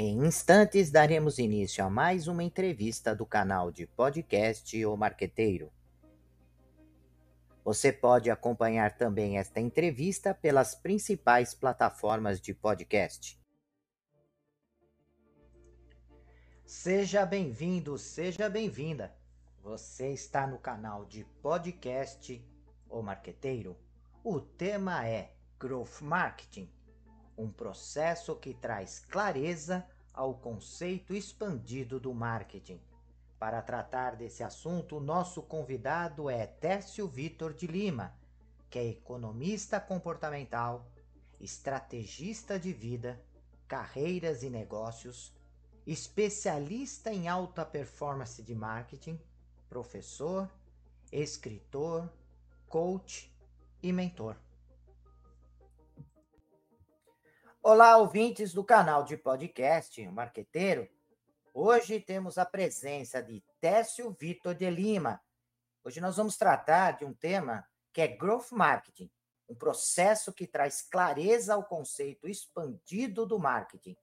Em instantes, daremos início a mais uma entrevista do canal de podcast O Marqueteiro. Você pode acompanhar também esta entrevista pelas principais plataformas de podcast. Seja bem-vindo, seja bem-vinda. Você está no canal de podcast O Marqueteiro. O tema é Growth Marketing um processo que traz clareza ao conceito expandido do marketing. Para tratar desse assunto, nosso convidado é Tércio Vitor de Lima, que é economista comportamental, estrategista de vida, carreiras e negócios, especialista em alta performance de marketing, professor, escritor, coach e mentor. Olá, ouvintes do canal de podcast o Marqueteiro. Hoje temos a presença de Técio Vitor de Lima. Hoje nós vamos tratar de um tema que é Growth Marketing, um processo que traz clareza ao conceito expandido do marketing.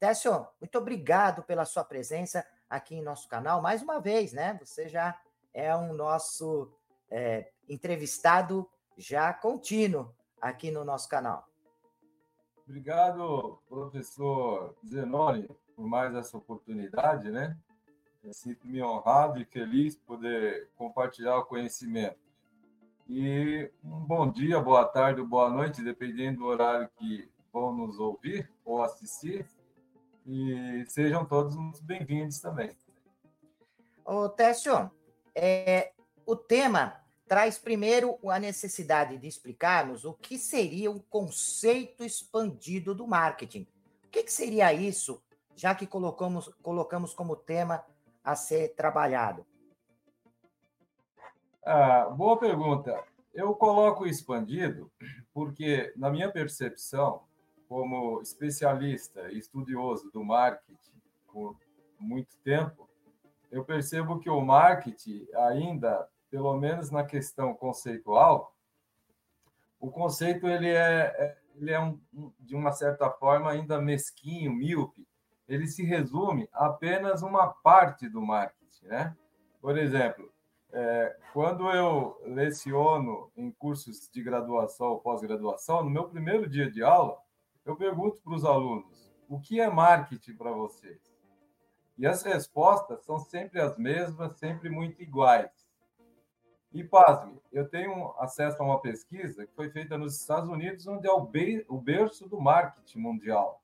Técio, muito obrigado pela sua presença aqui em nosso canal mais uma vez, né? Você já é um nosso é, entrevistado já contínuo aqui no nosso canal. Obrigado, professor Zenoni, por mais essa oportunidade, né? Sinto-me honrado e feliz poder compartilhar o conhecimento. E um bom dia, boa tarde ou boa noite, dependendo do horário que vão nos ouvir ou assistir. E sejam todos muito bem-vindos também. Ô, Técio, é, o tema traz primeiro a necessidade de explicarmos o que seria o conceito expandido do marketing. O que, que seria isso, já que colocamos, colocamos como tema a ser trabalhado? Ah, boa pergunta. Eu coloco expandido porque, na minha percepção, como especialista e estudioso do marketing por muito tempo, eu percebo que o marketing ainda pelo menos na questão conceitual, o conceito ele é, é ele é um, de uma certa forma ainda mesquinho, míope. Ele se resume a apenas uma parte do marketing, né? Por exemplo, é, quando eu leciono em cursos de graduação ou pós-graduação, no meu primeiro dia de aula, eu pergunto para os alunos: o que é marketing para vocês? E as respostas são sempre as mesmas, sempre muito iguais. E pasme, eu tenho acesso a uma pesquisa que foi feita nos Estados Unidos, onde é o, be o berço do marketing mundial.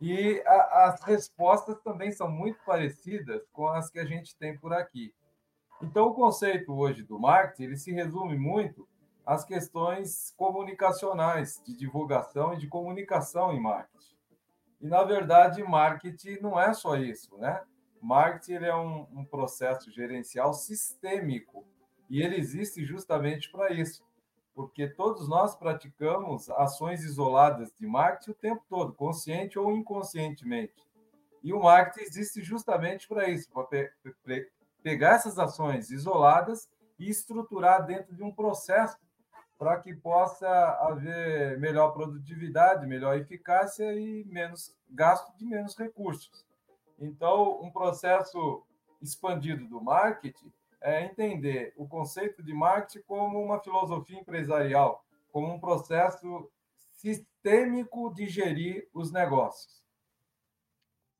E a, as respostas também são muito parecidas com as que a gente tem por aqui. Então, o conceito hoje do marketing ele se resume muito às questões comunicacionais, de divulgação e de comunicação em marketing. E, na verdade, marketing não é só isso, né? Marketing ele é um, um processo gerencial sistêmico e ele existe justamente para isso, porque todos nós praticamos ações isoladas de marketing o tempo todo, consciente ou inconscientemente. E o marketing existe justamente para isso, para pe pe pegar essas ações isoladas e estruturar dentro de um processo para que possa haver melhor produtividade, melhor eficácia e menos gasto de menos recursos. Então, um processo expandido do marketing é entender o conceito de marketing como uma filosofia empresarial, como um processo sistêmico de gerir os negócios.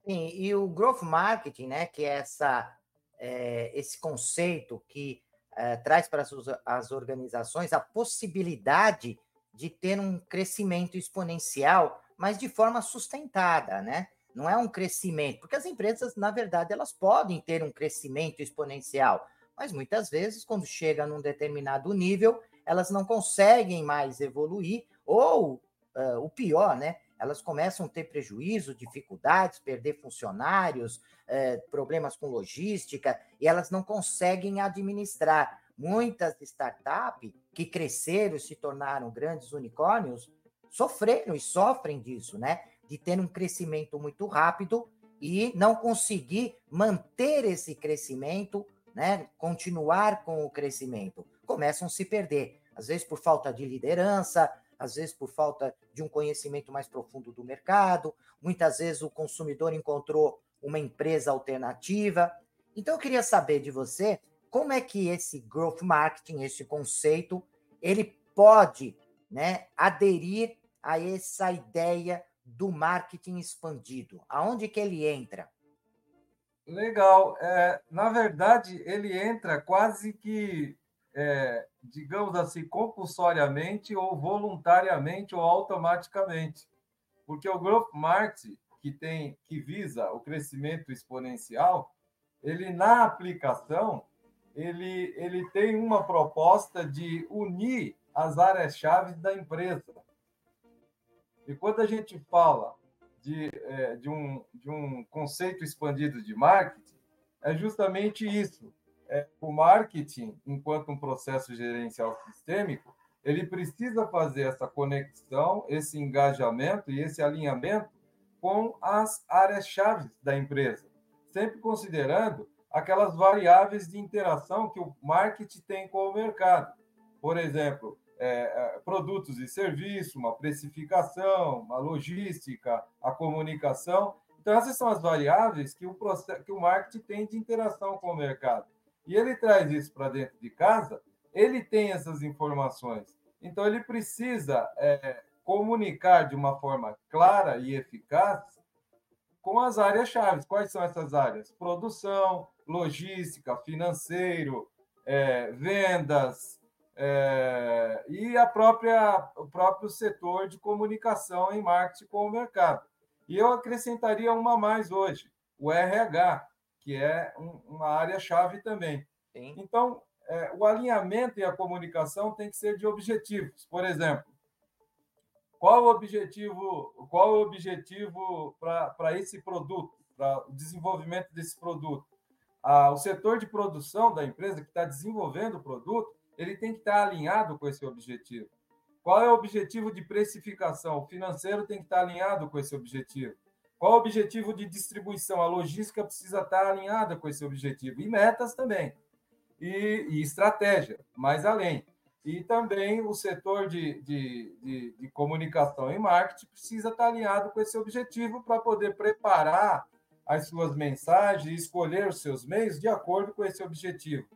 Sim, e o growth marketing, né, que é essa, é, esse conceito que é, traz para as, as organizações a possibilidade de ter um crescimento exponencial, mas de forma sustentada, né? Não é um crescimento, porque as empresas, na verdade, elas podem ter um crescimento exponencial, mas muitas vezes, quando chega num determinado nível, elas não conseguem mais evoluir, ou uh, o pior, né? Elas começam a ter prejuízo, dificuldades, perder funcionários, problemas com logística, e elas não conseguem administrar. Muitas startups que cresceram e se tornaram grandes unicórnios sofreram e sofrem disso, né? De ter um crescimento muito rápido e não conseguir manter esse crescimento né, continuar com o crescimento, começam a se perder. Às vezes por falta de liderança, às vezes por falta de um conhecimento mais profundo do mercado, muitas vezes o consumidor encontrou uma empresa alternativa. Então eu queria saber de você como é que esse growth marketing, esse conceito, ele pode, né, aderir a essa ideia do marketing expandido. Aonde que ele entra? Legal. É, na verdade, ele entra quase que, é, digamos assim, compulsoriamente ou voluntariamente ou automaticamente. Porque o Growth Marketing, que, tem, que visa o crescimento exponencial, ele, na aplicação, ele, ele tem uma proposta de unir as áreas-chave da empresa. E quando a gente fala de, é, de, um, de um conceito expandido de marketing é justamente isso. É, o marketing, enquanto um processo gerencial sistêmico, ele precisa fazer essa conexão, esse engajamento e esse alinhamento com as áreas-chave da empresa, sempre considerando aquelas variáveis de interação que o marketing tem com o mercado. Por exemplo, é, é, produtos e serviços, uma precificação, uma logística, a comunicação. Então, essas são as variáveis que o, que o marketing tem de interação com o mercado. E ele traz isso para dentro de casa, ele tem essas informações. Então, ele precisa é, comunicar de uma forma clara e eficaz com as áreas-chave. Quais são essas áreas? Produção, logística, financeiro, é, vendas, é, e a própria, o próprio setor de comunicação em marketing com o mercado. E eu acrescentaria uma mais hoje, o RH, que é um, uma área-chave também. Sim. Então, é, o alinhamento e a comunicação tem que ser de objetivos. Por exemplo, qual o objetivo, qual o objetivo para esse produto, para o desenvolvimento desse produto? Ah, o setor de produção da empresa que está desenvolvendo o produto ele tem que estar alinhado com esse objetivo. Qual é o objetivo de precificação? O financeiro tem que estar alinhado com esse objetivo. Qual é o objetivo de distribuição? A logística precisa estar alinhada com esse objetivo. E metas também. E, e estratégia, mais além. E também o setor de, de, de, de comunicação e marketing precisa estar alinhado com esse objetivo para poder preparar as suas mensagens e escolher os seus meios de acordo com esse objetivo.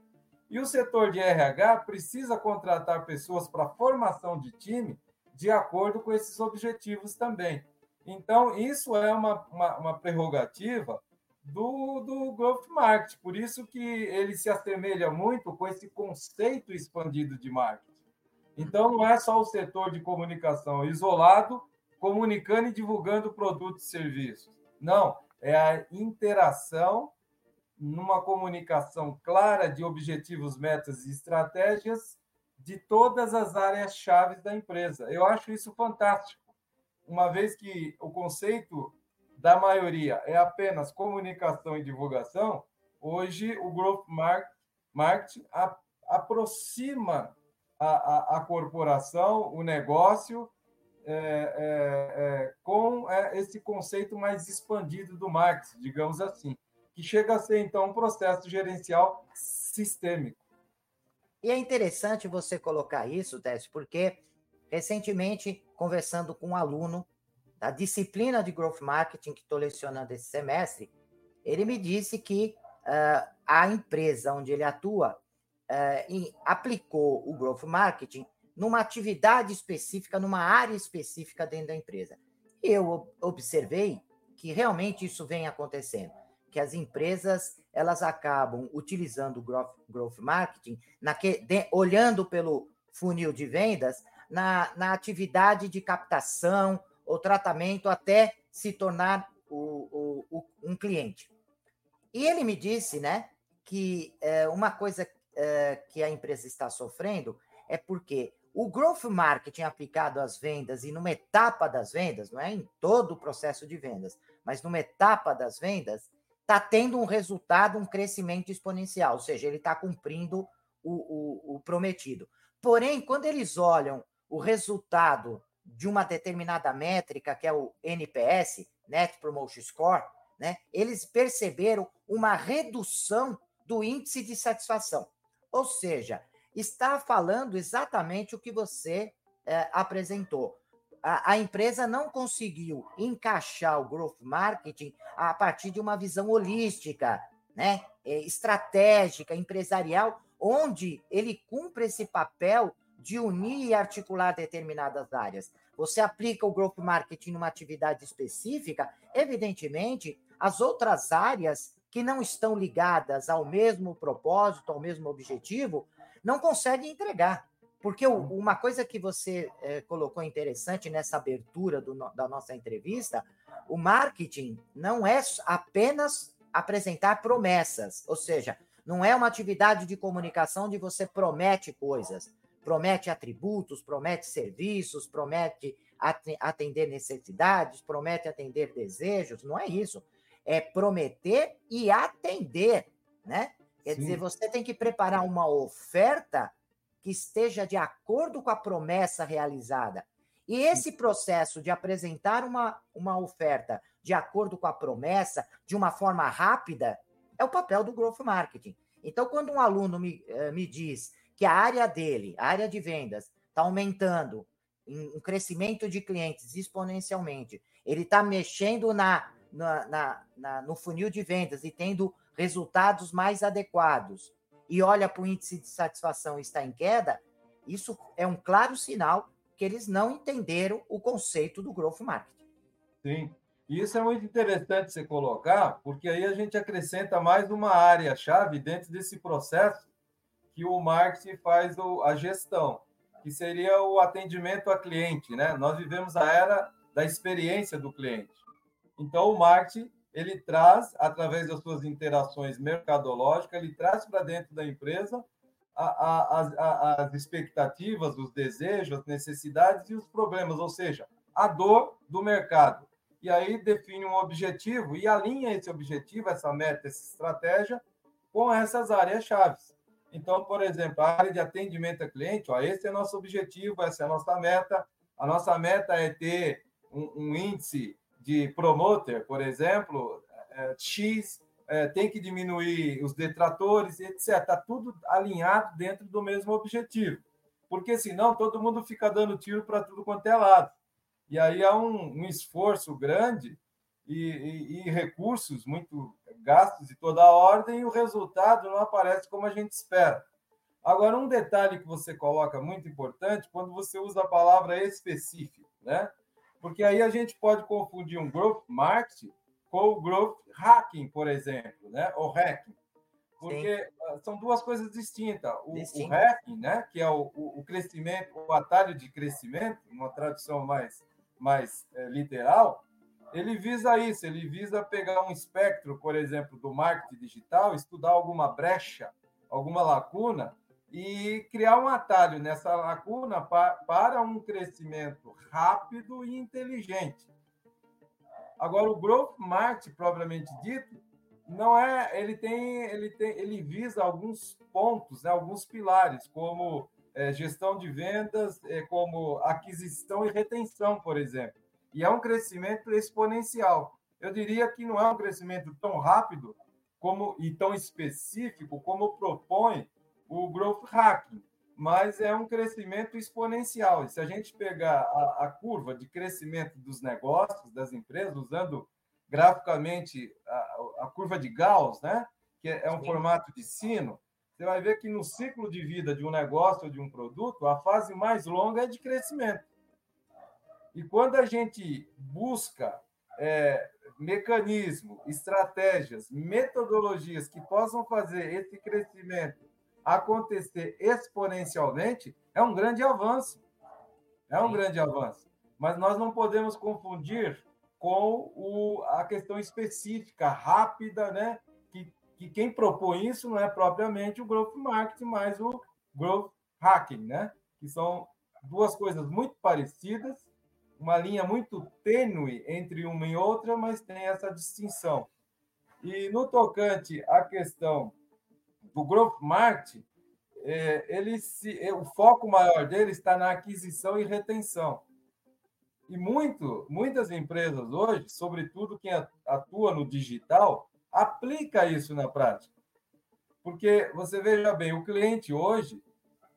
E o setor de RH precisa contratar pessoas para formação de time de acordo com esses objetivos também. Então, isso é uma, uma, uma prerrogativa do, do Growth Marketing, por isso que ele se assemelha muito com esse conceito expandido de marketing. Então, não é só o setor de comunicação isolado, comunicando e divulgando produtos e serviços. Não, é a interação numa comunicação clara de objetivos, metas e estratégias de todas as áreas-chave da empresa. Eu acho isso fantástico, uma vez que o conceito da maioria é apenas comunicação e divulgação, hoje o Growth Marketing aproxima a, a, a corporação, o negócio, é, é, é, com é, esse conceito mais expandido do marketing, digamos assim que chega a ser, então, um processo gerencial sistêmico. E é interessante você colocar isso, Tess, porque recentemente, conversando com um aluno da disciplina de Growth Marketing que estou lecionando esse semestre, ele me disse que uh, a empresa onde ele atua uh, em, aplicou o Growth Marketing numa atividade específica, numa área específica dentro da empresa. E eu observei que realmente isso vem acontecendo que as empresas elas acabam utilizando o growth, growth marketing, naque, de, olhando pelo funil de vendas, na, na atividade de captação ou tratamento até se tornar o, o, o, um cliente. E ele me disse né, que é, uma coisa é, que a empresa está sofrendo é porque o growth marketing aplicado às vendas e numa etapa das vendas, não é em todo o processo de vendas, mas numa etapa das vendas, está tendo um resultado, um crescimento exponencial, ou seja, ele está cumprindo o, o, o prometido. Porém, quando eles olham o resultado de uma determinada métrica, que é o NPS, Net Promotion Score, né, eles perceberam uma redução do índice de satisfação. Ou seja, está falando exatamente o que você é, apresentou. A, a, empresa não conseguiu encaixar o growth marketing a partir de uma visão holística, né, é, estratégica, empresarial, onde ele cumpre esse papel de unir e articular determinadas áreas. Você aplica o growth marketing numa atividade específica, evidentemente, as outras áreas que não estão ligadas ao mesmo propósito, ao mesmo objetivo, não conseguem entregar. Porque uma coisa que você é, colocou interessante nessa abertura do, da nossa entrevista, o marketing não é apenas apresentar promessas, ou seja, não é uma atividade de comunicação onde você promete coisas, promete atributos, promete serviços, promete atender necessidades, promete atender desejos, não é isso. É prometer e atender, né? Quer Sim. dizer, você tem que preparar uma oferta que esteja de acordo com a promessa realizada. E esse processo de apresentar uma, uma oferta de acordo com a promessa, de uma forma rápida, é o papel do growth marketing. Então, quando um aluno me, eh, me diz que a área dele, a área de vendas, está aumentando, um crescimento de clientes exponencialmente, ele está mexendo na, na, na, na, no funil de vendas e tendo resultados mais adequados, e olha para o índice de satisfação está em queda, isso é um claro sinal que eles não entenderam o conceito do growth marketing. Sim, e isso é muito interessante você colocar, porque aí a gente acrescenta mais uma área-chave dentro desse processo que o marketing faz a gestão, que seria o atendimento a cliente, né? Nós vivemos a era da experiência do cliente. Então, o marketing ele traz, através das suas interações mercadológicas, ele traz para dentro da empresa a, a, a, as expectativas, os desejos, as necessidades e os problemas, ou seja, a dor do mercado e aí define um objetivo e alinha esse objetivo, essa meta, essa estratégia com essas áreas-chave. Então, por exemplo, a área de atendimento a cliente, ó, esse é nosso objetivo, essa é a nossa meta. A nossa meta é ter um, um índice de promoter, por exemplo, é, X, é, tem que diminuir os detratores, etc. Está tudo alinhado dentro do mesmo objetivo. Porque senão todo mundo fica dando tiro para tudo quanto é lado. E aí há um, um esforço grande e, e, e, recursos muito gastos de toda a ordem, e o resultado não aparece como a gente espera. Agora, um detalhe que você coloca muito importante quando você usa a palavra específico, né? Porque aí a gente pode confundir um growth marketing com o growth hacking, por exemplo, né? Ou hacking. Porque Sim. Ah, são duas coisas distintas. O, o hacking, né? que é o, o, crescimento, o atalho de crescimento, uma tradução mais mais é, literal, ele visa isso, ele visa pegar um espectro, por exemplo, do marketing digital, estudar alguma brecha, alguma lacuna e criar um atalho nessa lacuna para um crescimento rápido e inteligente. Agora, o growth marketing propriamente dito, não é, ele tem, ele tem, ele visa alguns pontos, né, alguns pilares, como é, gestão de vendas, é, como aquisição e retenção, por exemplo. E é um crescimento exponencial. Eu diria que não é um crescimento tão rápido como e tão específico como propõe o growth hacking, mas é um crescimento exponencial. E se a gente pegar a, a curva de crescimento dos negócios, das empresas, usando graficamente a, a curva de Gauss, né? que é um Sim. formato de sino, você vai ver que no ciclo de vida de um negócio ou de um produto, a fase mais longa é de crescimento. E quando a gente busca é, mecanismos, estratégias, metodologias que possam fazer esse crescimento acontecer exponencialmente, é um grande avanço. É um grande avanço. Mas nós não podemos confundir com o, a questão específica, rápida, né? que quem propõe isso não é propriamente o growth marketing, mas o growth hacking, né? Que são duas coisas muito parecidas, uma linha muito tênue entre uma e outra, mas tem essa distinção. E no tocante à questão do growth marketing, é, ele se, é, o foco maior dele está na aquisição e retenção. E muito, muitas empresas hoje, sobretudo quem atua no digital, aplica isso na prática. Porque você veja bem, o cliente hoje,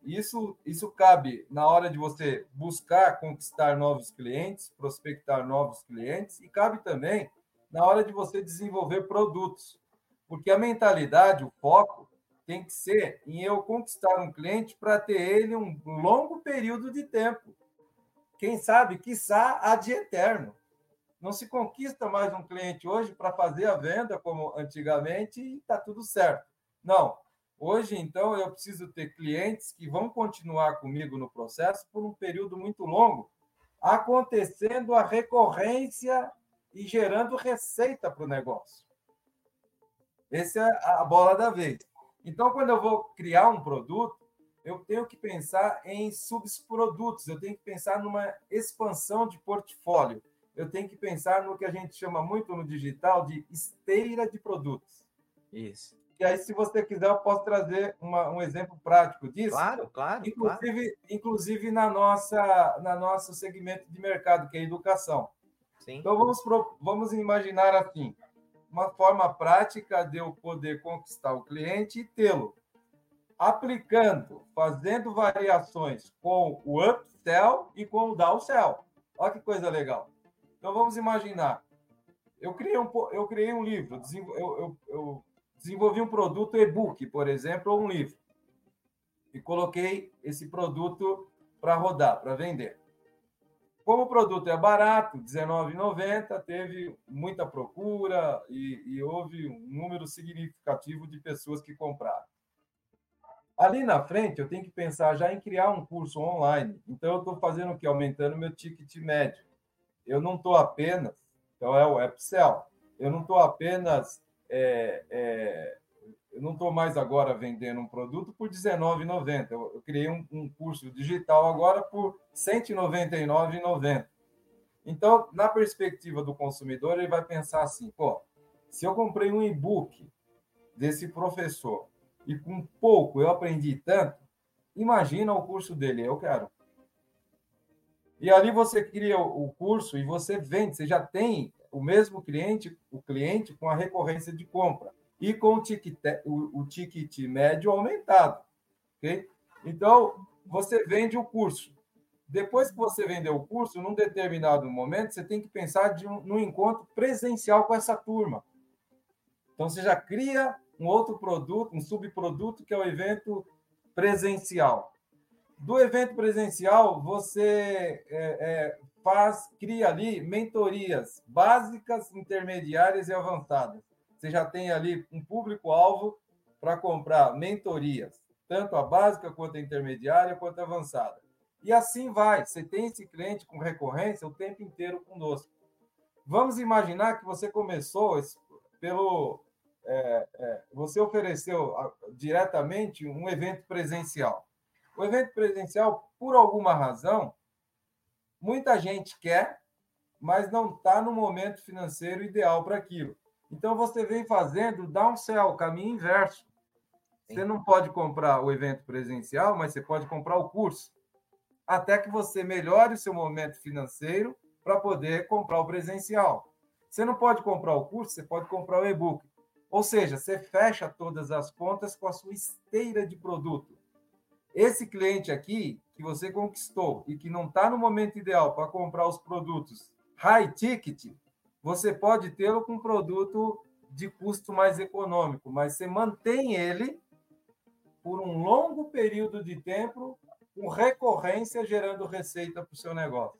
Isso, isso cabe na hora de você buscar conquistar novos clientes, prospectar novos clientes, e cabe também na hora de você desenvolver produtos. Porque a mentalidade, o foco, tem que ser em eu conquistar um cliente para ter ele um longo período de tempo. Quem sabe, quiçá, de eterno. Não se conquista mais um cliente hoje para fazer a venda como antigamente e está tudo certo. Não. Hoje, então, eu preciso ter clientes que vão continuar comigo no processo por um período muito longo, acontecendo a recorrência e gerando receita para o negócio. Essa é a bola da vez. Então, quando eu vou criar um produto, eu tenho que pensar em subprodutos, eu tenho que pensar numa expansão de portfólio eu tenho que pensar no que a gente chama muito no digital de esteira de produtos. Isso. E aí, se você quiser, eu posso trazer uma, um exemplo prático disso. Claro, claro. Inclusive, claro. inclusive na nossa na nosso segmento de mercado, que é a educação. Sim. Então, vamos, vamos imaginar assim, uma forma prática de eu poder conquistar o cliente e tê-lo. Aplicando, fazendo variações com o upsell e com o downsell. Olha que coisa legal. Então vamos imaginar. Eu criei um, eu criei um livro, eu, eu, eu desenvolvi um produto e-book, por exemplo, ou um livro. E coloquei esse produto para rodar, para vender. Como o produto é barato, R$19,90, teve muita procura e, e, houve um número significativo de pessoas que compraram. Ali na frente, eu tenho que pensar já em criar um curso online. Então, eu estou fazendo o que? Aumentando meu ticket médio eu não estou apenas, então é o upsell, eu não estou apenas, é, é, eu não estou mais agora vendendo um produto por R$19,90. Eu, eu criei um, um, curso digital agora por R$199,90. Então, na perspectiva do consumidor, ele vai pensar assim: pô, se eu comprei um e-book desse professor e com pouco eu aprendi tanto, imagina o curso dele, eu quero. E ali você cria o curso e você vende, você já tem o mesmo cliente, o cliente com a recorrência de compra e com o ticket, o, o ticket médio aumentado. ok? Então, você vende o curso. Depois que você vendeu o curso, num determinado momento, você tem que pensar de um, num encontro presencial com essa turma. Então, você já cria um outro produto, um subproduto, que é o evento presencial. Do evento presencial, você é, é, faz, cria ali mentorias básicas, intermediárias e avançadas. Você já tem ali um público-alvo para comprar mentorias, tanto a básica quanto a intermediária quanto a avançada. E assim vai. Você tem esse cliente com recorrência o tempo inteiro conosco. Vamos imaginar que você começou pelo. É, é, você ofereceu diretamente um evento presencial. O evento presencial, por alguma razão, muita gente quer, mas não está no momento financeiro ideal para aquilo. Então você vem fazendo downsell, caminho inverso. Você não pode comprar o evento presencial, mas você pode comprar o curso. Até que você melhore o seu momento financeiro para poder comprar o presencial. Você não pode comprar o curso, você pode comprar o e-book. Ou seja, você fecha todas as contas com a sua esteira de produto. Esse cliente aqui que você conquistou e que não está no momento ideal para comprar os produtos high ticket, você pode tê-lo com um produto de custo mais econômico, mas você mantém ele por um longo período de tempo com recorrência gerando receita para o seu negócio.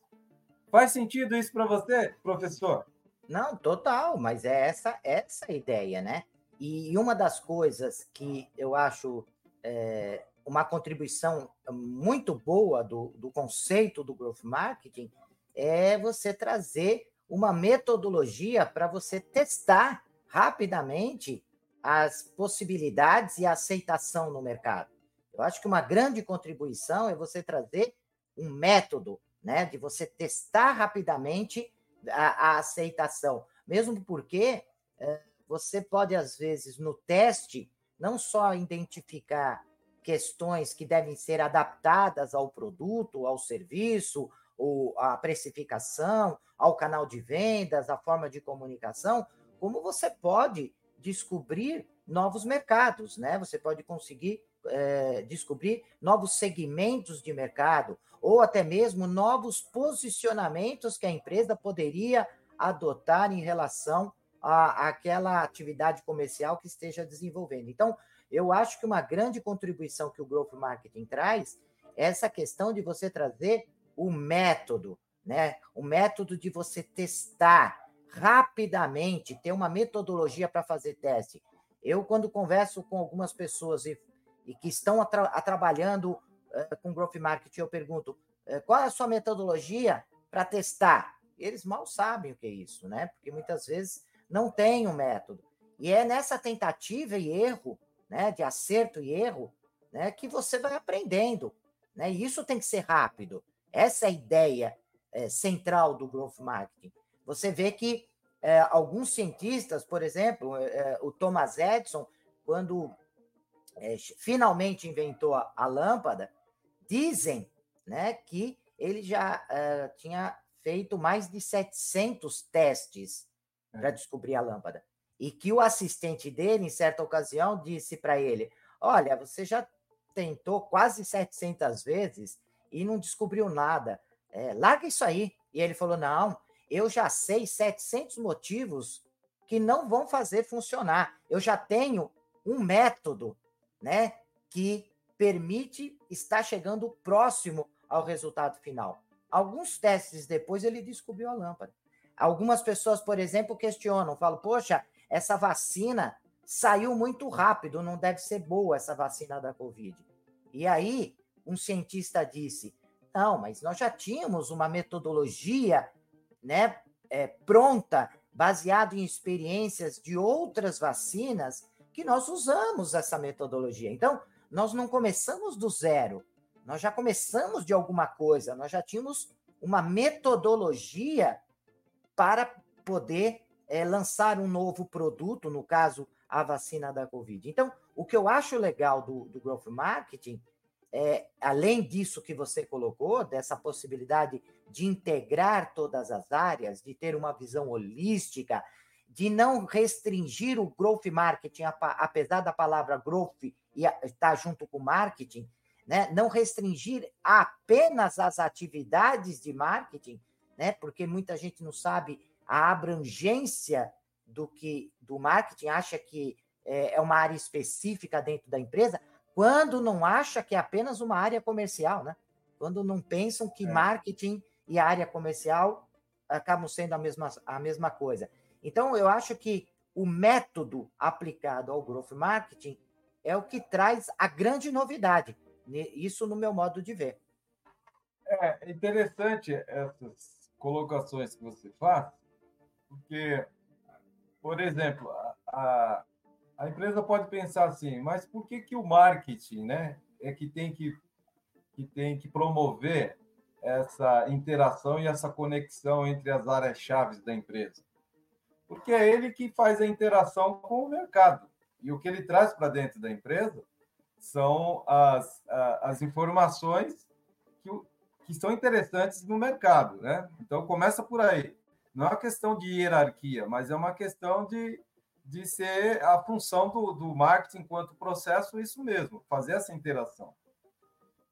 Faz sentido isso para você, professor? Não, total, mas é essa, essa a ideia, né? E uma das coisas que eu acho é, uma contribuição muito boa do, do conceito do growth marketing é você trazer uma metodologia para você testar rapidamente as possibilidades e a aceitação no mercado. Eu acho que uma grande contribuição é você trazer um método, né, de você testar rapidamente a, a aceitação, mesmo porque é, você pode às vezes no teste não só identificar questões que devem ser adaptadas ao produto, ao serviço, ou à precificação, ao canal de vendas, à forma de comunicação, como você pode descobrir novos mercados, né? Você pode conseguir é, descobrir novos segmentos de mercado ou até mesmo novos posicionamentos que a empresa poderia adotar em relação àquela atividade comercial que esteja desenvolvendo. Então, eu acho que uma grande contribuição que o Growth Marketing traz é essa questão de você trazer o método, né? O método de você testar rapidamente, ter uma metodologia para fazer teste. Eu, quando converso com algumas pessoas e, e que estão a, tra a trabalhando uh, com Growth Marketing, eu pergunto uh, qual é a sua metodologia para testar? Eles mal sabem o que é isso, né? Porque muitas vezes não tem um método. E é nessa tentativa e erro, né, de acerto e erro, né, que você vai aprendendo. Né? E isso tem que ser rápido. Essa é a ideia é, central do growth marketing. Você vê que é, alguns cientistas, por exemplo, é, o Thomas Edison, quando finalmente inventou a, a, lâmpada, dizem né, que ele já tinha feito mais de 700 testes para descobrir a lâmpada. E que o assistente dele, em certa ocasião, disse para ele: Olha, você já tentou quase 700 vezes e não descobriu nada. É, larga isso aí. E ele falou: não, eu já sei 700 motivos que não vão fazer funcionar. Eu já tenho um método, né, que permite estar chegando próximo ao resultado final. Alguns testes depois ele descobriu a lâmpada. Algumas pessoas, por exemplo, questionam, falam: "Poxa, essa vacina saiu muito rápido, não deve ser boa essa vacina da Covid". E aí, um cientista disse: não, mas nós já tínhamos uma metodologia né, é, pronta, baseada em experiências de outras vacinas, que nós usamos essa metodologia. Então, nós não começamos do zero, nós já começamos de alguma coisa, nós já tínhamos uma metodologia para poder é, lançar um novo produto, no caso, a vacina da Covid. Então, o que eu acho legal do, do Growth Marketing é, além disso que você colocou, dessa possibilidade de integrar todas as áreas, de ter uma visão holística, de não restringir o growth marketing, apesar da palavra growth estar junto com marketing, né? não restringir apenas as atividades de marketing, né? porque muita gente não sabe a abrangência do que do marketing, acha que é, é uma área específica dentro da empresa, quando não acha que é apenas uma área comercial, né? Quando não pensam que é. marketing e área comercial acabam sendo a mesma, a mesma coisa. Então, eu acho que o método aplicado ao growth marketing é o que traz a grande novidade. Isso no meu modo de ver. É interessante essas colocações que você faz, porque, por exemplo, a, a a empresa pode pensar assim, mas por que, que o marketing né, é que tem que, que tem que promover essa interação e essa conexão entre as áreas-chave da empresa? Porque é ele que faz a interação com o mercado. E o que ele traz para dentro da empresa são as, as informações que, que são interessantes no mercado. Né? Então, começa por aí. Não é uma questão de hierarquia, mas é uma questão de de ser a função do, do marketing enquanto processo, isso mesmo, fazer essa interação.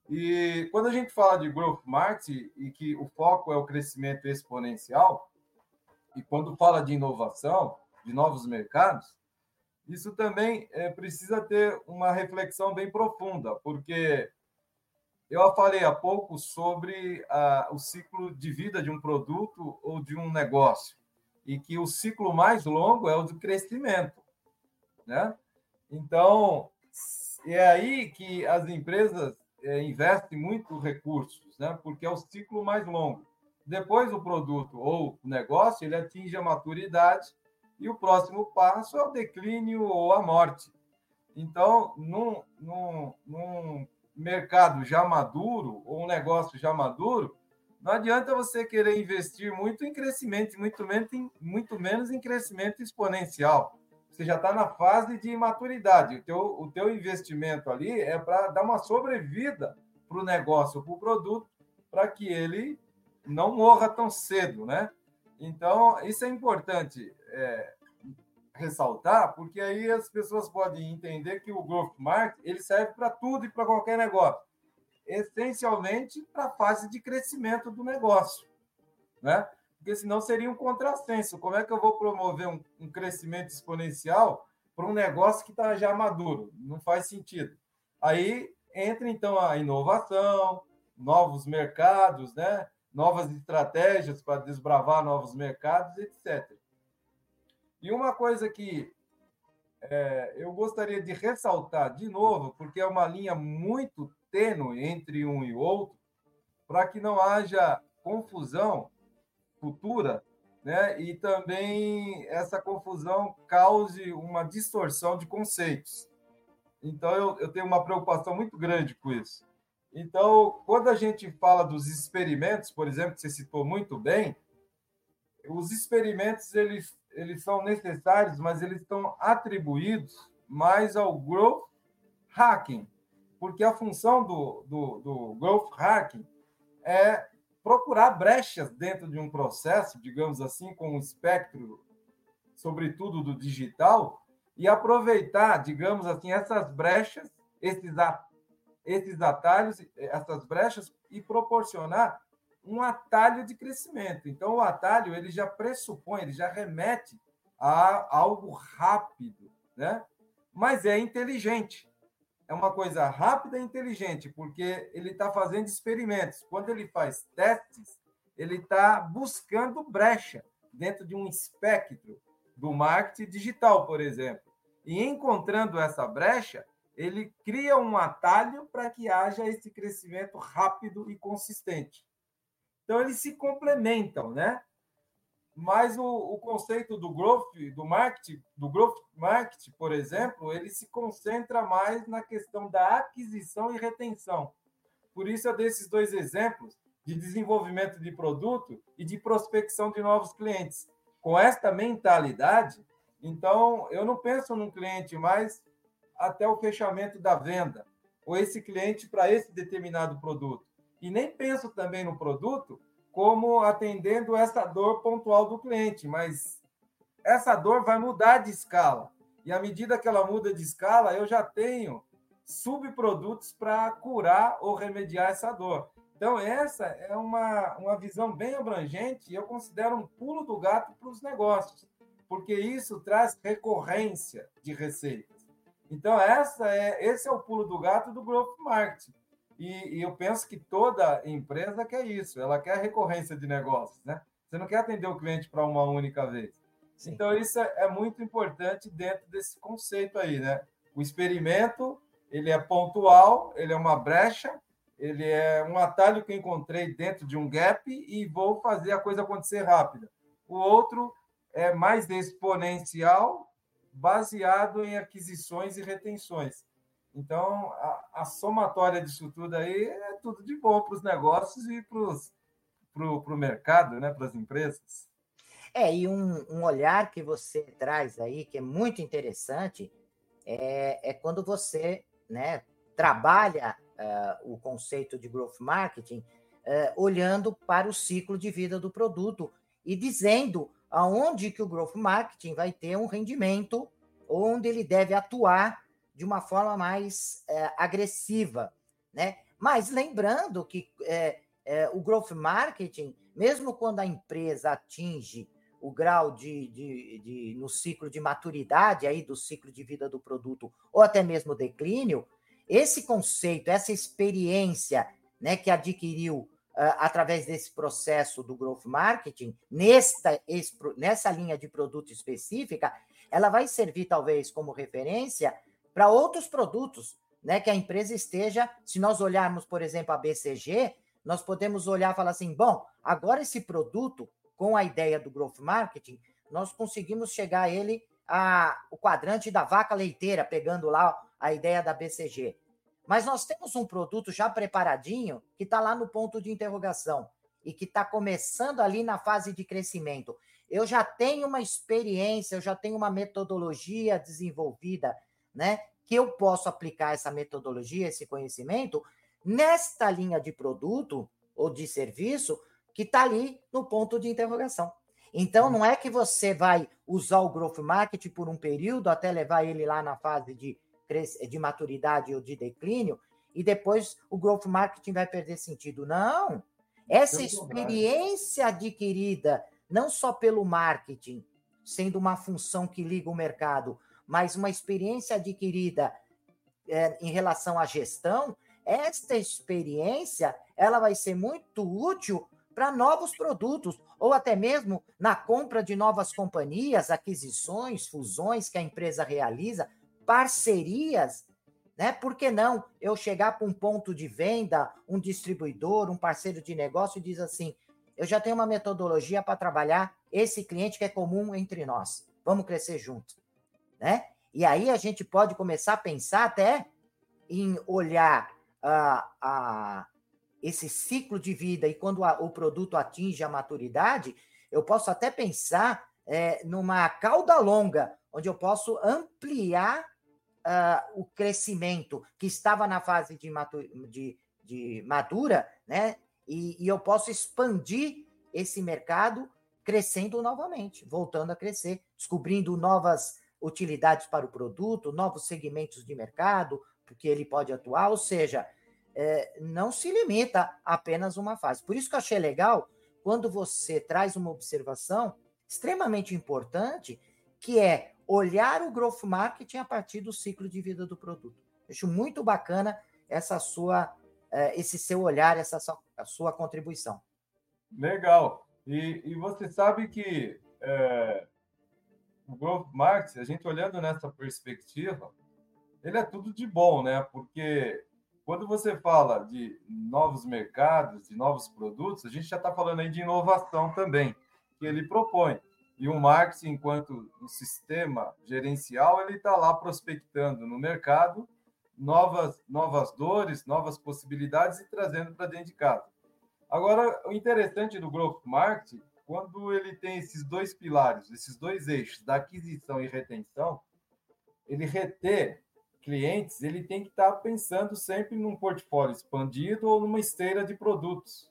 E quando a gente fala de growth marketing e que o foco é o crescimento exponencial, e quando fala de inovação, de novos mercados, isso também é, precisa ter uma reflexão bem profunda, porque eu falei há pouco sobre a, o ciclo de vida de um produto ou de um negócio e que o ciclo mais longo é o do crescimento, né? Então, é aí que as empresas é, investem muito recursos, né? Porque é o ciclo mais longo. Depois o produto ou o negócio ele atinge a maturidade e o próximo passo é o declínio ou a morte. Então, num, num, num mercado já maduro ou um negócio já maduro, não adianta você querer investir muito em crescimento, muito menos em, muito menos em crescimento exponencial. Você já está na fase de maturidade. O teu, o teu investimento ali é para dar uma sobrevida para o negócio, para o produto, para que ele não morra tão cedo, né? Então, isso é importante. É, ressaltar, porque aí as pessoas podem entender que o growth market ele serve para tudo e para qualquer negócio, essencialmente para a fase de crescimento do negócio, né? Porque senão seria um contrassenso. Como é que eu vou promover um, um crescimento exponencial para um negócio que está já maduro? Não faz sentido. Aí entra então a inovação, novos mercados, né? novas estratégias para desbravar novos mercados, etc. E uma coisa que é, eu gostaria de ressaltar de novo, porque é uma linha muito tênue entre um e outro, para que não haja confusão futura, né? E também essa confusão cause uma distorção de conceitos. Então eu, eu tenho uma preocupação muito grande com isso. Então, quando a gente fala dos experimentos, por exemplo, que você citou muito bem, os experimentos eles, eles são necessários, mas eles estão atribuídos mais ao growth hacking, porque a função do, do, do growth hacking é procurar brechas dentro de um processo, digamos assim, com um espectro, sobretudo do digital, e aproveitar, digamos assim, essas brechas, esses esses atalhos, essas brechas e proporcionar um atalho de crescimento. Então, o atalho ele já pressupõe, ele já remete a algo rápido, né? Mas é inteligente. É uma coisa rápida e inteligente, porque ele está fazendo experimentos. Quando ele faz testes, ele está buscando brecha dentro de um espectro do marketing digital, por exemplo. E encontrando essa brecha, ele cria um atalho para que haja esse crescimento rápido e consistente. Então, eles se complementam, né? Mas o, o, conceito do growth, do marketing, do growth marketing, por exemplo, ele se concentra mais na questão da aquisição e retenção. Por isso, eu dei esses dois exemplos de desenvolvimento de produto e de prospecção de novos clientes. Com esta mentalidade, então, eu não penso num cliente mais até o fechamento da venda, ou esse cliente para esse determinado produto. E nem penso também no produto como atendendo essa dor pontual do cliente, mas essa dor vai mudar de escala. E à medida que ela muda de escala, eu já tenho subprodutos para curar ou remediar essa dor. Então, essa é uma, uma visão bem abrangente e eu considero um pulo do gato para os negócios, porque isso traz recorrência de receita. Então, essa é, esse é o pulo do gato do growth marketing. E, e, eu penso que toda empresa quer isso, ela quer recorrência de negócios, né? Você não quer atender o cliente para uma única vez. Sim. Então, isso é, é, muito importante dentro desse conceito aí, né? O experimento, ele é pontual, ele é uma brecha, ele é um atalho que eu encontrei dentro de um gap e vou fazer a coisa acontecer rápida. O outro é mais exponencial, baseado em aquisições e retenções. Então, a, a somatória disso tudo aí é tudo de bom para os negócios e para o mercado, né, para as empresas. É, e um, um, olhar que você traz aí, que é muito interessante, é, é quando você né, trabalha uh, o conceito de growth marketing uh, olhando para o ciclo de vida do produto e dizendo aonde que o growth marketing vai ter um rendimento, onde ele deve atuar de uma forma mais é, agressiva, né? Mas lembrando que é, é, o growth marketing, mesmo quando a empresa atinge o grau de, de, de, no ciclo de maturidade aí do ciclo de vida do produto ou até mesmo declínio, esse conceito, essa experiência, né, que adquiriu uh, através desse processo do growth marketing, nesta, nessa linha de produto específica, ela vai servir talvez como referência para outros produtos, né, que a empresa esteja, se nós olharmos, por exemplo, a BCG, nós podemos olhar e falar assim, bom, agora esse produto, com a ideia do growth marketing, nós conseguimos chegar a ele a, o quadrante da vaca leiteira, pegando lá a ideia da BCG. Mas nós temos um produto já preparadinho que está lá no ponto de interrogação e que está começando ali na fase de crescimento. Eu já tenho uma experiência, eu já tenho uma metodologia desenvolvida, né? Que eu posso aplicar essa metodologia, esse conhecimento, nesta linha de produto ou de serviço que está ali no ponto de interrogação. Então, não é que você vai usar o growth marketing por um período até levar ele lá na fase de, de maturidade ou de declínio, e depois o growth marketing vai perder sentido. Não! Essa experiência adquirida, não só pelo marketing, sendo uma função que liga o mercado, mas uma experiência adquirida é, em relação à gestão, esta experiência ela vai ser muito útil para novos produtos, ou até mesmo na compra de novas companhias, aquisições, fusões que a empresa realiza, parcerias, né? Por que não eu chegar para um ponto de venda, um distribuidor, um parceiro de negócio e diz assim: eu já tenho uma metodologia para trabalhar esse cliente que é comum entre nós. Vamos crescer junto, né? E aí a gente pode começar a pensar até em olhar uh, a, esse ciclo de vida e quando a, o produto atinge a maturidade, eu posso até pensar é, numa cauda longa, onde eu posso ampliar uh, o crescimento que estava na fase de, matu, de, de madura, né? E, e eu posso expandir esse mercado crescendo novamente, voltando a crescer, descobrindo novas utilidades para o produto, novos segmentos de mercado, porque ele pode atuar, ou seja, é, não se limita a apenas uma fase. Por isso que eu achei legal quando você traz uma observação extremamente importante, que é olhar o growth marketing a partir do ciclo de vida do produto. Acho muito bacana essa sua, é, esse seu olhar, essa sua, sua contribuição. Legal. E, e você sabe que é, o growth marketing, a gente olhando nessa perspectiva, ele é tudo de bom, né? Porque quando você fala de novos mercados, de novos produtos, a gente já está falando aí de inovação também, que ele propõe. E o marketing, enquanto um sistema gerencial, ele está lá prospectando no mercado novas, novas dores, novas possibilidades e trazendo para dentro de casa. Agora, o interessante do growth marketing, quando ele tem esses dois pilares, esses dois eixos da aquisição e retenção, ele reter clientes, ele tem que estar pensando sempre num portfólio expandido ou numa esteira de produtos.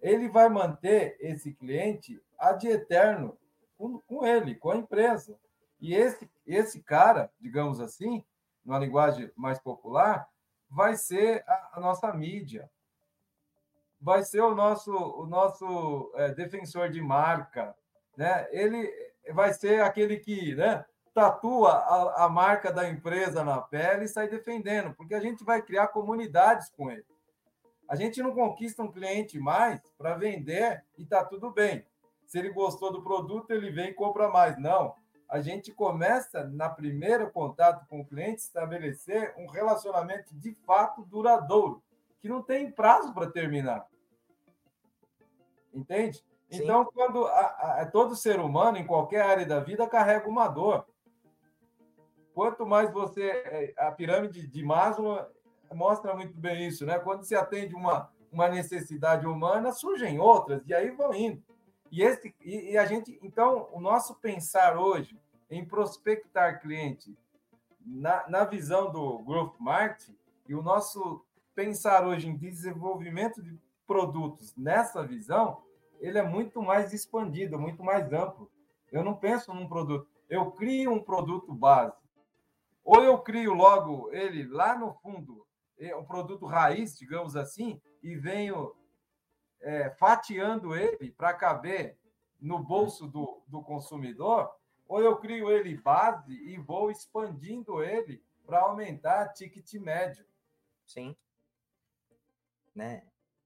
Ele vai manter esse cliente ad eterno com, com ele, com a empresa. E esse, esse cara, digamos assim, numa linguagem mais popular, vai ser a, a nossa mídia, vai ser o nosso, o nosso é, defensor de marca, né? Ele vai ser aquele que, né? tatua a, a, marca da empresa na pele e sai defendendo, porque a gente vai criar comunidades com ele. A gente não conquista um cliente mais para vender e está tudo bem. Se ele gostou do produto, ele vem e compra mais. Não. A gente começa, na primeiro contato com o cliente, estabelecer um relacionamento de fato duradouro, que não tem prazo para terminar. Entende? Sim. Então, quando a, a, todo ser humano, em qualquer área da vida, carrega uma dor quanto mais você. É, a pirâmide de Maslow mostra muito bem isso, né? Quando se atende uma, uma necessidade humana, surgem outras, e aí vão indo. E, esse, e, e a gente. Então, o nosso pensar hoje em prospectar cliente na, na visão do growth marketing e o nosso pensar hoje em desenvolvimento de produtos nessa visão, ele é muito mais expandido, muito mais amplo. Eu não penso num produto, eu crio um produto base. Ou eu crio logo ele lá no fundo, um produto raiz, digamos assim, e venho é, fatiando ele para caber no bolso do, do consumidor, ou eu crio ele base e vou expandindo ele para aumentar ticket médio. Sim. Né?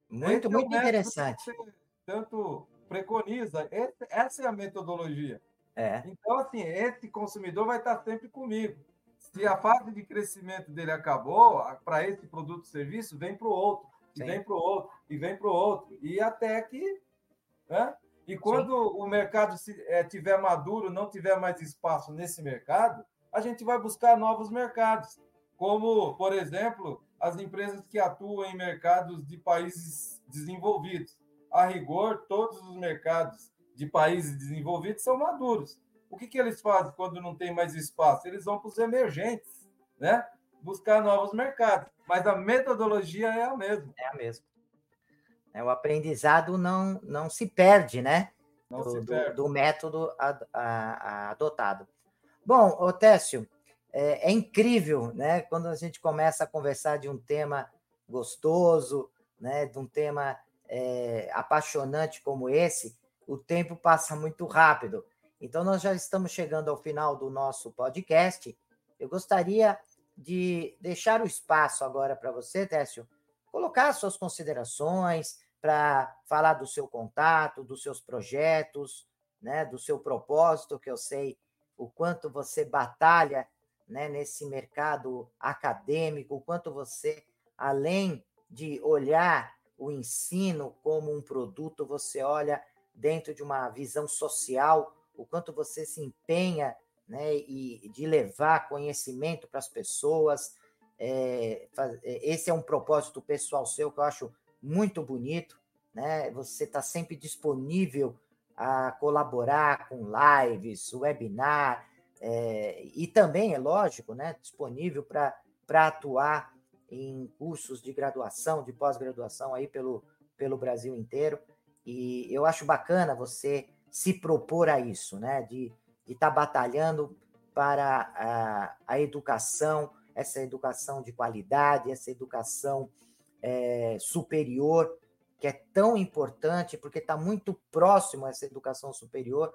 Muito, Esse muito é interessante. Tanto preconiza. Esse, essa é a metodologia. É. Então, assim, esse consumidor vai estar sempre comigo. Se a fase de crescimento dele acabou, para esse produto ou serviço, vem para o outro, e vem para o outro, e vem para o outro, e até que. Né? E quando Sim. o mercado se, é, tiver maduro, não tiver mais espaço nesse mercado, a gente vai buscar novos mercados, como, por exemplo, as empresas que atuam em mercados de países desenvolvidos. A rigor, todos os mercados de países desenvolvidos são maduros o que, que eles fazem quando não tem mais espaço? Eles vão para os emergentes, né? Buscar novos mercados. Mas a metodologia é a mesma. É a mesma. É, o aprendizado não, não se perde, né? do, do, do, método ad, a, a, adotado. Bom, Otécio, é, é, incrível, né? Quando a gente começa a conversar de um tema gostoso, né? De um tema é, apaixonante como esse, o tempo passa muito rápido. Então, nós já estamos chegando ao final do nosso podcast. Eu gostaria de deixar o espaço agora para você, Técio, colocar suas considerações, para falar do seu contato, dos seus projetos, né, do seu propósito, que eu sei o quanto você batalha né, nesse mercado acadêmico, o quanto você, além de olhar o ensino como um produto, você olha dentro de uma visão social, o quanto você se empenha né, e de levar conhecimento para as pessoas. É, esse é um propósito pessoal seu que eu acho muito bonito, né? Você está sempre disponível a colaborar com lives, webinar, é, e também, é lógico, né, disponível para atuar em cursos de graduação, de pós-graduação aí pelo, pelo Brasil inteiro. E eu acho bacana você se propor a isso, né, de estar tá batalhando para a, a educação, essa educação de qualidade, essa educação é, superior, que é tão importante, porque está muito próximo essa educação superior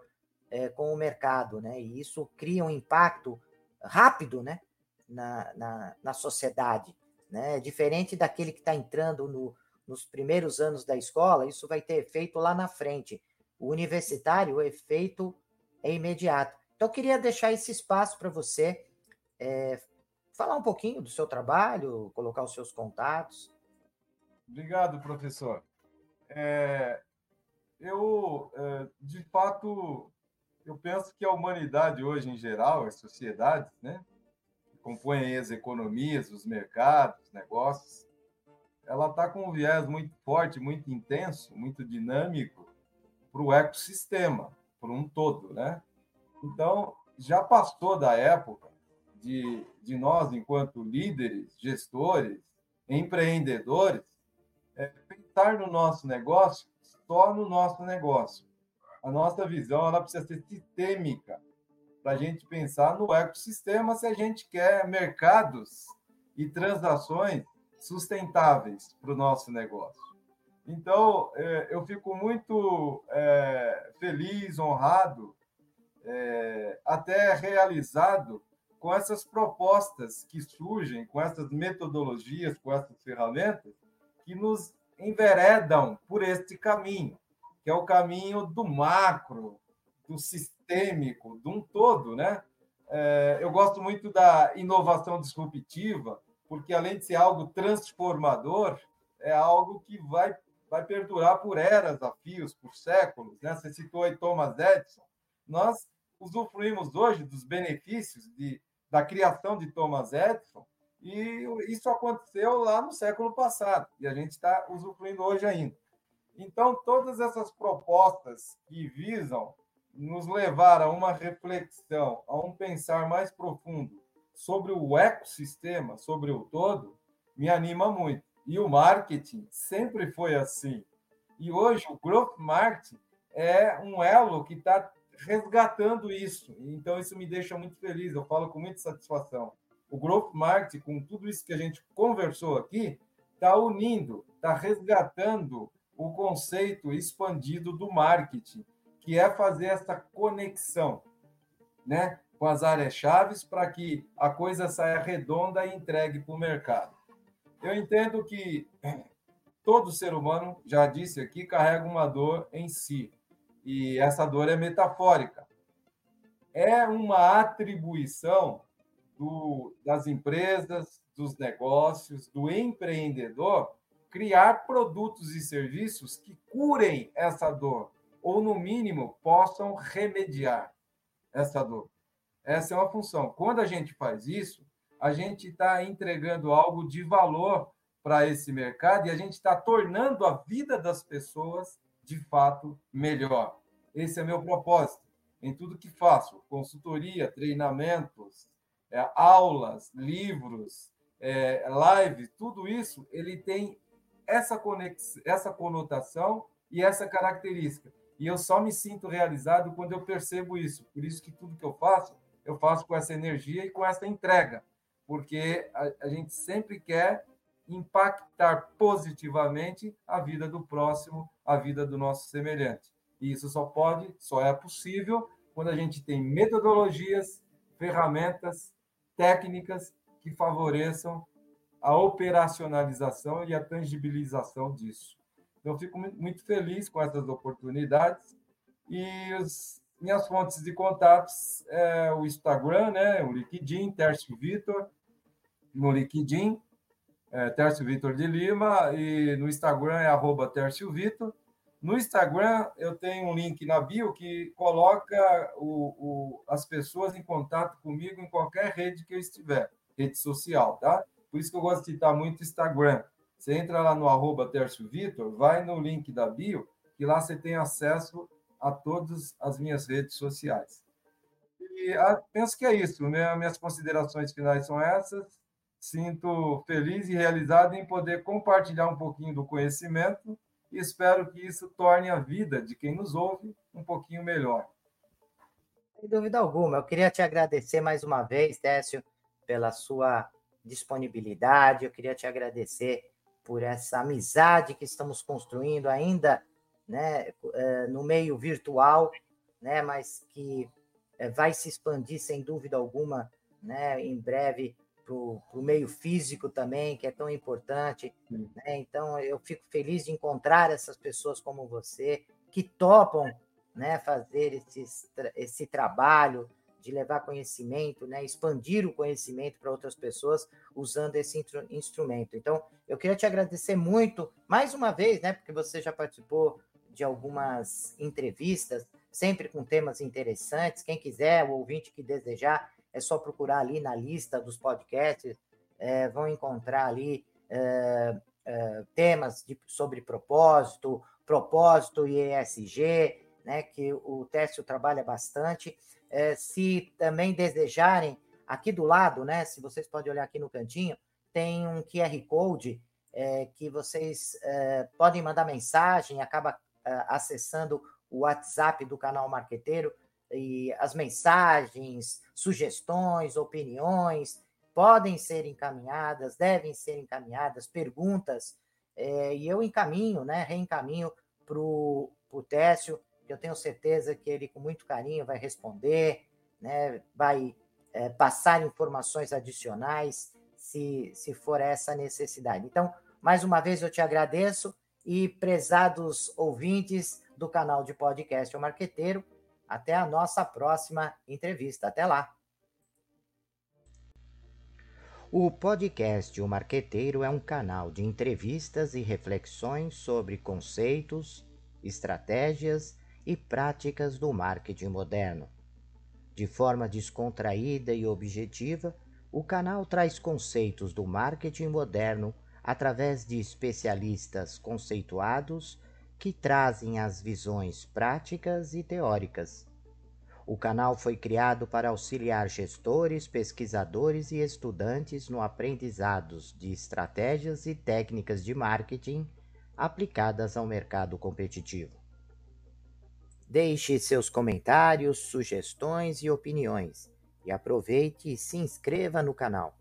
é, com o mercado, né? E isso cria um impacto rápido, né? Na, na, na sociedade, né? Diferente daquele que está entrando no, nos primeiros anos da escola, isso vai ter efeito lá na frente. O universitário, o efeito é imediato. Então, eu queria deixar esse espaço para você é, falar um pouquinho do seu trabalho, colocar os seus contatos. Obrigado, professor. É, eu, é, de fato, eu penso que a humanidade hoje, em geral, as sociedades, né, compõem as economias, os mercados, os negócios, ela está com um viés muito forte, muito intenso, muito dinâmico para o ecossistema, para um todo, né? Então, já passou da época de, de nós, enquanto líderes, gestores, empreendedores, é, pensar no nosso negócio só no nosso negócio. A nossa visão ela precisa ser sistêmica para a gente pensar no ecossistema se a gente quer mercados e transações sustentáveis para o nosso negócio. Então, é, eu fico muito é, feliz, honrado, é, até realizado com essas propostas que surgem, com essas metodologias, com essas ferramentas, que nos enveredam por este caminho, que é o caminho do macro, do sistêmico, de um todo, né? É, eu gosto muito da inovação disruptiva, porque além de ser algo transformador, é algo que vai, vai perdurar por eras, a por séculos. Né? Você citou aí Thomas Edison. Nós usufruímos hoje dos benefícios de, da criação de Thomas Edison e isso aconteceu lá no século passado, e a gente está usufruindo hoje ainda. Então, todas essas propostas que visam nos levar a uma reflexão, a um pensar mais profundo sobre o ecossistema, sobre o todo, me anima muito. E o marketing sempre foi assim. E hoje o growth marketing é um elo que está resgatando isso. Então isso me deixa muito feliz. Eu falo com muita satisfação o Growth Marketing, com tudo isso que a gente conversou aqui, está unindo, está resgatando o conceito expandido do marketing, que é fazer essa conexão né, com as áreas-chave para que a coisa saia redonda e entregue para o mercado. Eu entendo que todo ser humano, já disse aqui, carrega uma dor em si, e essa dor é metafórica. É uma atribuição do, das empresas, dos negócios, do empreendedor, criar produtos e serviços que curem essa dor, ou, no mínimo, possam remediar essa dor. Essa é uma função. Quando a gente faz isso, a gente está entregando algo de valor para esse mercado e a gente está tornando a vida das pessoas de fato melhor. Esse é meu propósito em tudo que faço: consultoria, treinamentos, é, aulas, livros, é, live, tudo isso ele tem essa, conex, essa conotação e essa característica E eu só me sinto realizado quando eu percebo isso. Por isso que tudo que eu faço, eu faço com essa energia e com essa entrega, porque a, a gente sempre quer impactar positivamente a vida do próximo, a vida do nosso semelhante. E isso só pode, só é possível quando a gente tem metodologias, ferramentas, técnicas que favoreçam a operacionalização e a tangibilização disso. Então, eu fico muito feliz com essas oportunidades e minhas fontes de contatos é o Instagram, né, o LinkedIn, Tércio Vitor, no LinkedIn, é, Tércio Vitor de Lima, e no Instagram é arroba Tércio Vitor. No Instagram, eu tenho um link na bio que coloca o, o, as pessoas em contato comigo em qualquer rede que eu estiver, rede social, tá? Por isso que eu gosto de citar muito Instagram. Você entra lá no arroba Tércio Vitor, vai no link da bio, que lá você tem acesso a todas as minhas redes sociais. E ah, penso que é isso, né? Minhas considerações finais são essas. Sinto feliz e realizado em poder compartilhar um pouquinho do conhecimento e espero que isso torne a vida de quem nos ouve um pouquinho melhor. Sem dúvida alguma. Eu queria te agradecer mais uma vez, Técio, pela sua disponibilidade. Eu queria te agradecer por essa amizade que estamos construindo ainda, né, eh, no meio virtual, né, mas que eh, vai se expandir sem dúvida alguma, né, em breve para o meio físico também, que é tão importante. Né? Então, eu fico feliz de encontrar essas pessoas como você, que topam né, fazer esse, esse trabalho, de levar conhecimento, né, expandir o conhecimento para outras pessoas usando esse instrumento. Então, eu queria te agradecer muito, mais uma vez, né, porque você já participou de algumas entrevistas, sempre com temas interessantes. Quem quiser, o ouvinte que desejar, é só procurar ali na lista dos podcasts, é, vão encontrar ali é, é, temas de, sobre propósito, propósito e ESG, né, que o Técio trabalha bastante. É, se também desejarem, aqui do lado, né, se vocês podem olhar aqui no cantinho, tem um QR Code é, que vocês é, podem mandar mensagem, acaba é, acessando o WhatsApp do canal Marqueteiro e as mensagens, sugestões, opiniões podem ser encaminhadas, devem ser encaminhadas, perguntas, é, e eu encaminho, né, reencaminho para o Técio eu tenho certeza que ele, com muito carinho, vai responder, né, vai é, passar informações adicionais, se, se for essa necessidade. Então, mais uma vez eu te agradeço e, prezados ouvintes do canal de podcast O Marqueteiro, até a nossa próxima entrevista. Até lá! O podcast O Marqueteiro é um canal de entrevistas e reflexões sobre conceitos, estratégias e práticas do marketing moderno. De forma descontraída e objetiva, o canal traz conceitos do marketing moderno através de especialistas conceituados que trazem as visões práticas e teóricas. O canal foi criado para auxiliar gestores, pesquisadores e estudantes no aprendizado de estratégias e técnicas de marketing aplicadas ao mercado competitivo. Deixe seus comentários, sugestões e opiniões. E aproveite e se inscreva no canal.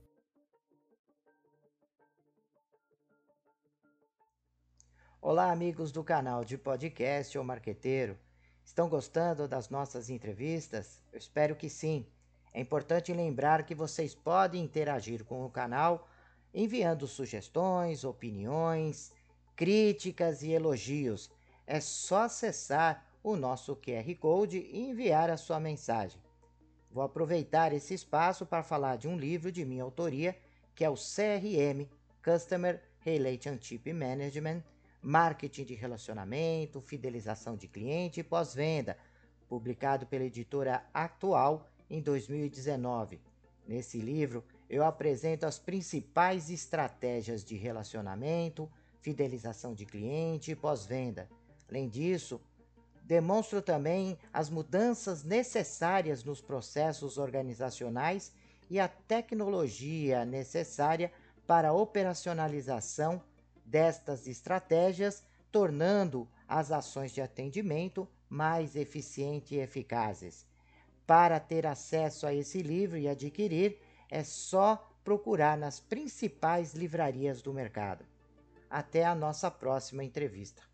Olá, amigos do canal de podcast ou marqueteiro. Estão gostando das nossas entrevistas? Eu espero que sim. É importante lembrar que vocês podem interagir com o canal enviando sugestões, opiniões, críticas e elogios. É só acessar o nosso QR Code e enviar a sua mensagem. Vou aproveitar esse espaço para falar de um livro de minha autoria, que é o CRM Customer Relationship Management Marketing de Relacionamento, Fidelização de Cliente e Pós-Venda, publicado pela editora Atual em 2019. Nesse livro, eu apresento as principais estratégias de relacionamento, fidelização de cliente e pós-venda. Além disso, demonstro também as mudanças necessárias nos processos organizacionais e a tecnologia necessária para a operacionalização destas estratégias, tornando as ações de atendimento mais eficientes e eficazes. Para ter acesso a esse livro e adquirir, é só procurar nas principais livrarias do mercado. Até a nossa próxima entrevista.